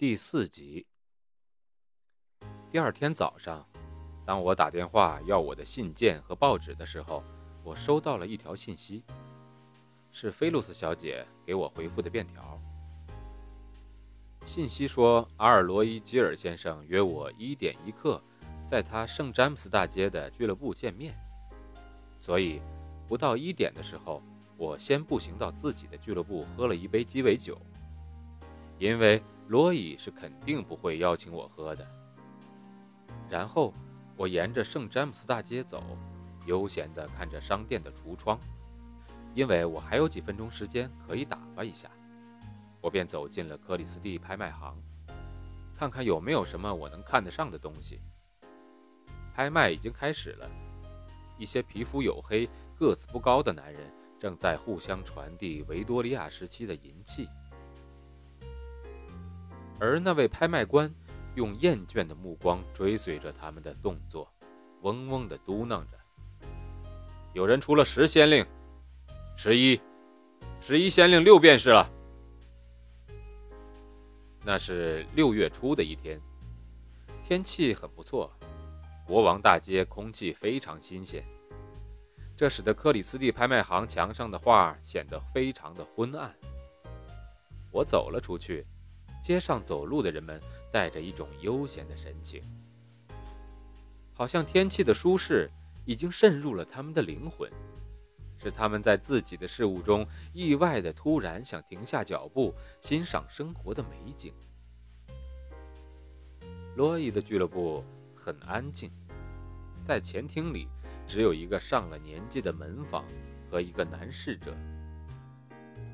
第四集。第二天早上。当我打电话要我的信件和报纸的时候，我收到了一条信息，是菲露斯小姐给我回复的便条。信息说，阿尔罗伊·吉尔先生约我一点一刻，在他圣詹姆斯大街的俱乐部见面。所以，不到一点的时候，我先步行到自己的俱乐部喝了一杯鸡尾酒，因为罗伊是肯定不会邀请我喝的。然后。我沿着圣詹姆斯大街走，悠闲地看着商店的橱窗，因为我还有几分钟时间可以打发一下，我便走进了克里斯蒂拍卖行，看看有没有什么我能看得上的东西。拍卖已经开始了，一些皮肤黝黑、个子不高的男人正在互相传递维多利亚时期的银器，而那位拍卖官。用厌倦的目光追随着他们的动作，嗡嗡地嘟囔着：“有人出了十先令，十一，十一先令六便是了。”那是六月初的一天，天气很不错，国王大街空气非常新鲜，这使得克里斯蒂拍卖行墙上的画显得非常的昏暗。我走了出去，街上走路的人们。带着一种悠闲的神情，好像天气的舒适已经渗入了他们的灵魂，使他们在自己的事物中意外的突然想停下脚步，欣赏生活的美景。罗伊的俱乐部很安静，在前厅里只有一个上了年纪的门房和一个男侍者。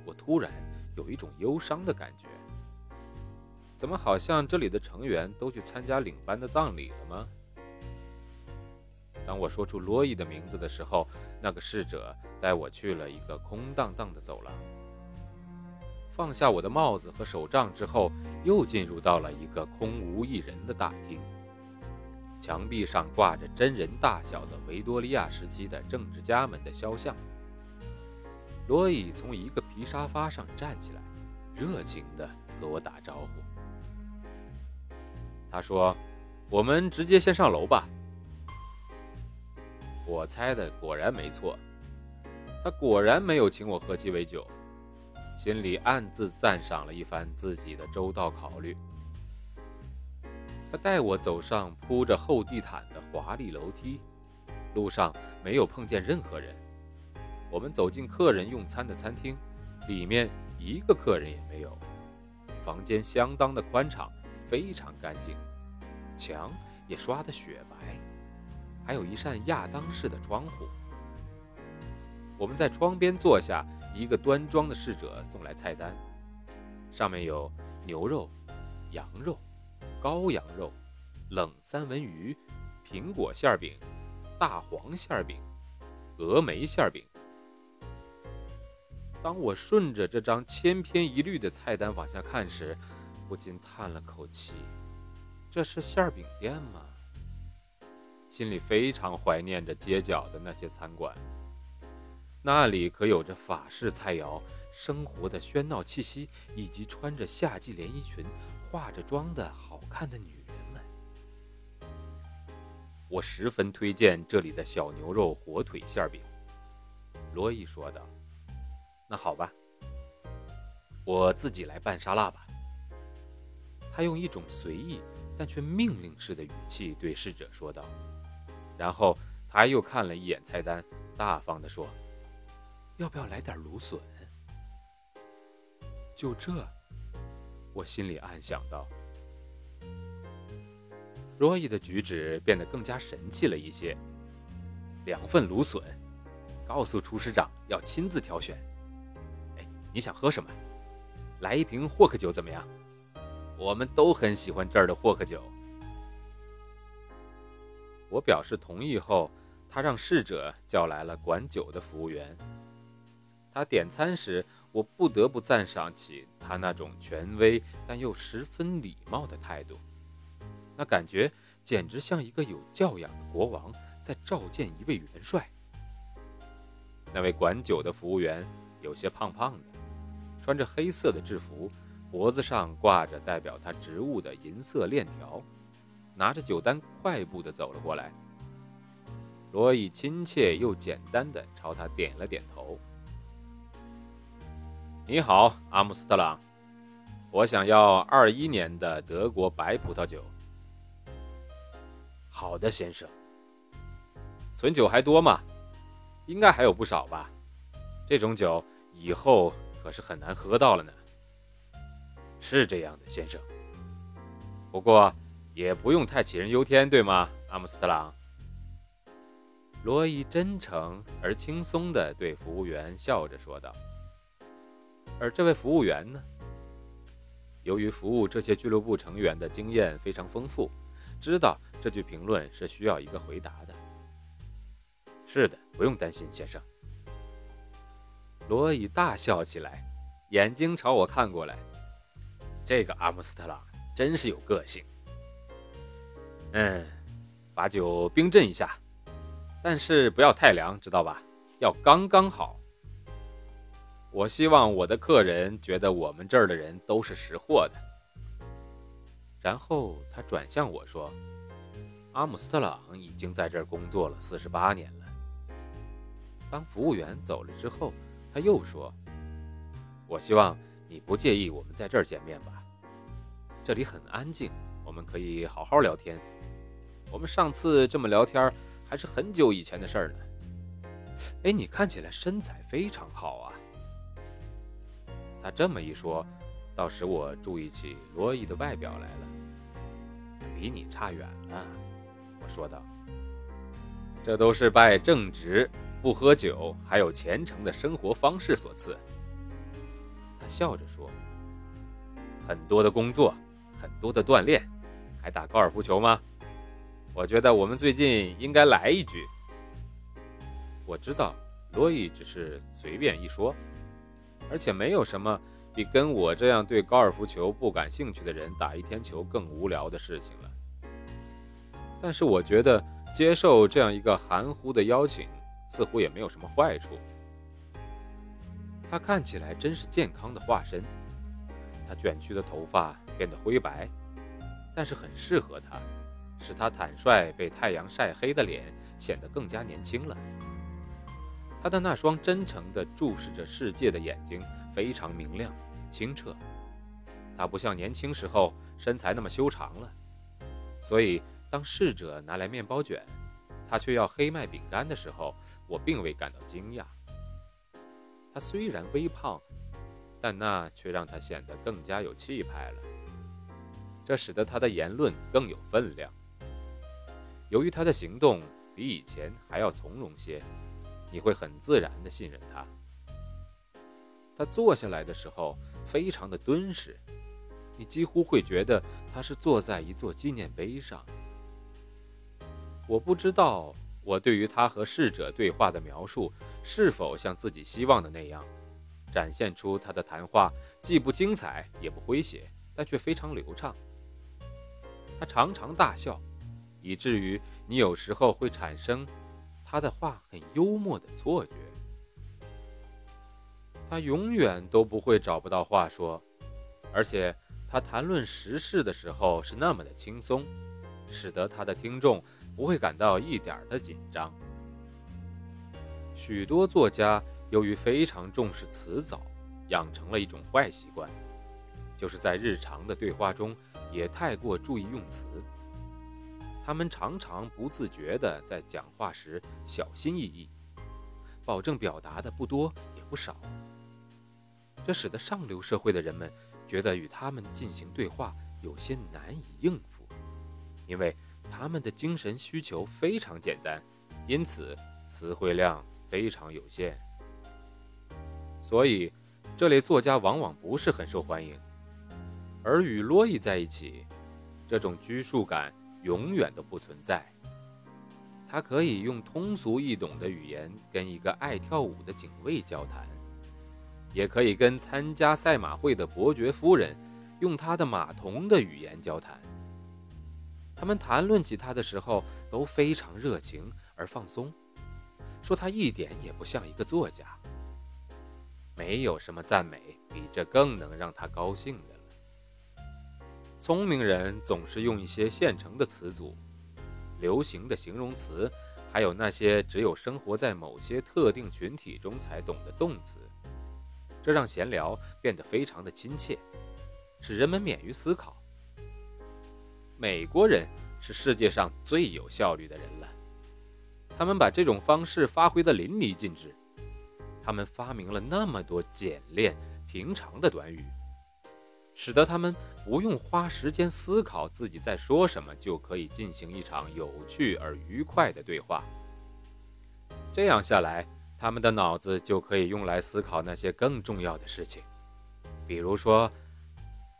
我突然有一种忧伤的感觉。怎么好像这里的成员都去参加领班的葬礼了吗？当我说出罗伊的名字的时候，那个侍者带我去了一个空荡荡的走廊，放下我的帽子和手杖之后，又进入到了一个空无一人的大厅。墙壁上挂着真人大小的维多利亚时期的政治家们的肖像。罗伊从一个皮沙发上站起来，热情地和我打招呼。他说：“我们直接先上楼吧。”我猜的果然没错，他果然没有请我喝鸡尾酒，心里暗自赞赏了一番自己的周到考虑。他带我走上铺着厚地毯的华丽楼梯，路上没有碰见任何人。我们走进客人用餐的餐厅，里面一个客人也没有，房间相当的宽敞。非常干净，墙也刷得雪白，还有一扇亚当式的窗户。我们在窗边坐下，一个端庄的侍者送来菜单，上面有牛肉、羊肉、羔羊肉、冷三文鱼、苹果馅饼、大黄馅饼、峨眉馅饼。当我顺着这张千篇一律的菜单往下看时，不禁叹了口气：“这是馅饼店吗？”心里非常怀念着街角的那些餐馆，那里可有着法式菜肴、生活的喧闹气息，以及穿着夏季连衣裙、化着妆的好看的女人们。我十分推荐这里的小牛肉火腿馅饼。”罗伊说道。“那好吧，我自己来拌沙拉吧。”他用一种随意但却命令式的语气对侍者说道，然后他又看了一眼菜单，大方地说：“要不要来点芦笋？”就这，我心里暗想到。罗伊的举止变得更加神气了一些。两份芦笋，告诉厨师长要亲自挑选。哎，你想喝什么？来一瓶霍克酒怎么样？我们都很喜欢这儿的霍克酒。我表示同意后，他让侍者叫来了管酒的服务员。他点餐时，我不得不赞赏起他那种权威但又十分礼貌的态度。那感觉简直像一个有教养的国王在召见一位元帅。那位管酒的服务员有些胖胖的，穿着黑色的制服，脖子上挂着代表他职务的银色链条。拿着酒单，快步地走了过来。罗伊亲切又简单地朝他点了点头。“你好，阿姆斯特朗，我想要二一年的德国白葡萄酒。”“好的，先生。存酒还多吗？应该还有不少吧？这种酒以后可是很难喝到了呢。”“是这样的，先生。不过……”也不用太杞人忧天，对吗，阿姆斯特朗？罗伊真诚而轻松地对服务员笑着说道。而这位服务员呢，由于服务这些俱乐部成员的经验非常丰富，知道这句评论是需要一个回答的。是的，不用担心，先生。罗伊大笑起来，眼睛朝我看过来。这个阿姆斯特朗真是有个性。嗯，把酒冰镇一下，但是不要太凉，知道吧？要刚刚好。我希望我的客人觉得我们这儿的人都是识货的。然后他转向我说：“阿姆斯特朗已经在这儿工作了四十八年了。”当服务员走了之后，他又说：“我希望你不介意我们在这儿见面吧？这里很安静，我们可以好好聊天。”我们上次这么聊天，还是很久以前的事儿呢。哎，你看起来身材非常好啊。他这么一说，倒使我注意起罗伊的外表来了。比你差远了，我说道。这都是拜正直、不喝酒，还有虔诚的生活方式所赐。他笑着说：“很多的工作，很多的锻炼，还打高尔夫球吗？”我觉得我们最近应该来一局。我知道罗伊只是随便一说，而且没有什么比跟我这样对高尔夫球不感兴趣的人打一天球更无聊的事情了。但是我觉得接受这样一个含糊的邀请，似乎也没有什么坏处。他看起来真是健康的化身，他卷曲的头发变得灰白，但是很适合他。使他坦率被太阳晒黑的脸显得更加年轻了。他的那双真诚地注视着世界的眼睛非常明亮、清澈。他不像年轻时候身材那么修长了，所以当侍者拿来面包卷，他却要黑麦饼干的时候，我并未感到惊讶。他虽然微胖，但那却让他显得更加有气派了。这使得他的言论更有分量。由于他的行动比以前还要从容些，你会很自然地信任他。他坐下来的时候非常的敦实，你几乎会觉得他是坐在一座纪念碑上。我不知道我对于他和逝者对话的描述是否像自己希望的那样，展现出他的谈话既不精彩也不诙谐，但却非常流畅。他常常大笑。以至于你有时候会产生他的话很幽默的错觉。他永远都不会找不到话说，而且他谈论时事的时候是那么的轻松，使得他的听众不会感到一点的紧张。许多作家由于非常重视词藻，养成了一种坏习惯，就是在日常的对话中也太过注意用词。他们常常不自觉地在讲话时小心翼翼，保证表达的不多也不少。这使得上流社会的人们觉得与他们进行对话有些难以应付，因为他们的精神需求非常简单，因此词汇量非常有限。所以，这类作家往往不是很受欢迎，而与罗伊在一起，这种拘束感永远都不存在。他可以用通俗易懂的语言跟一个爱跳舞的警卫交谈，也可以跟参加赛马会的伯爵夫人用他的马童的语言交谈。他们谈论起他的时候都非常热情而放松，说他一点也不像一个作家。没有什么赞美比这更能让他高兴的了。聪明人总是用一些现成的词组、流行的形容词，还有那些只有生活在某些特定群体中才懂的动词，这让闲聊变得非常的亲切，使人们免于思考。美国人是世界上最有效率的人了，他们把这种方式发挥得淋漓尽致。他们发明了那么多简练平常的短语，使得他们不用花时间思考自己在说什么，就可以进行一场有趣而愉快的对话。这样下来，他们的脑子就可以用来思考那些更重要的事情，比如说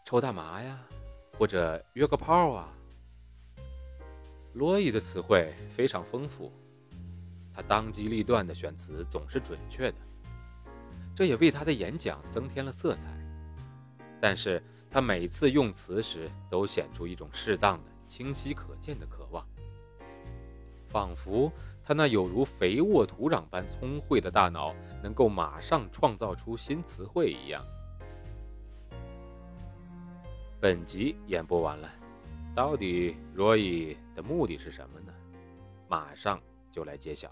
抽大麻呀，或者约个炮啊。罗伊的词汇非常丰富，他当机立断的选词总是准确的。这也为他的演讲增添了色彩，但是他每次用词时都显出一种适当的、清晰可见的渴望，仿佛他那有如肥沃土壤般聪慧的大脑能够马上创造出新词汇一样。本集演播完了，到底罗伊的目的是什么呢？马上就来揭晓。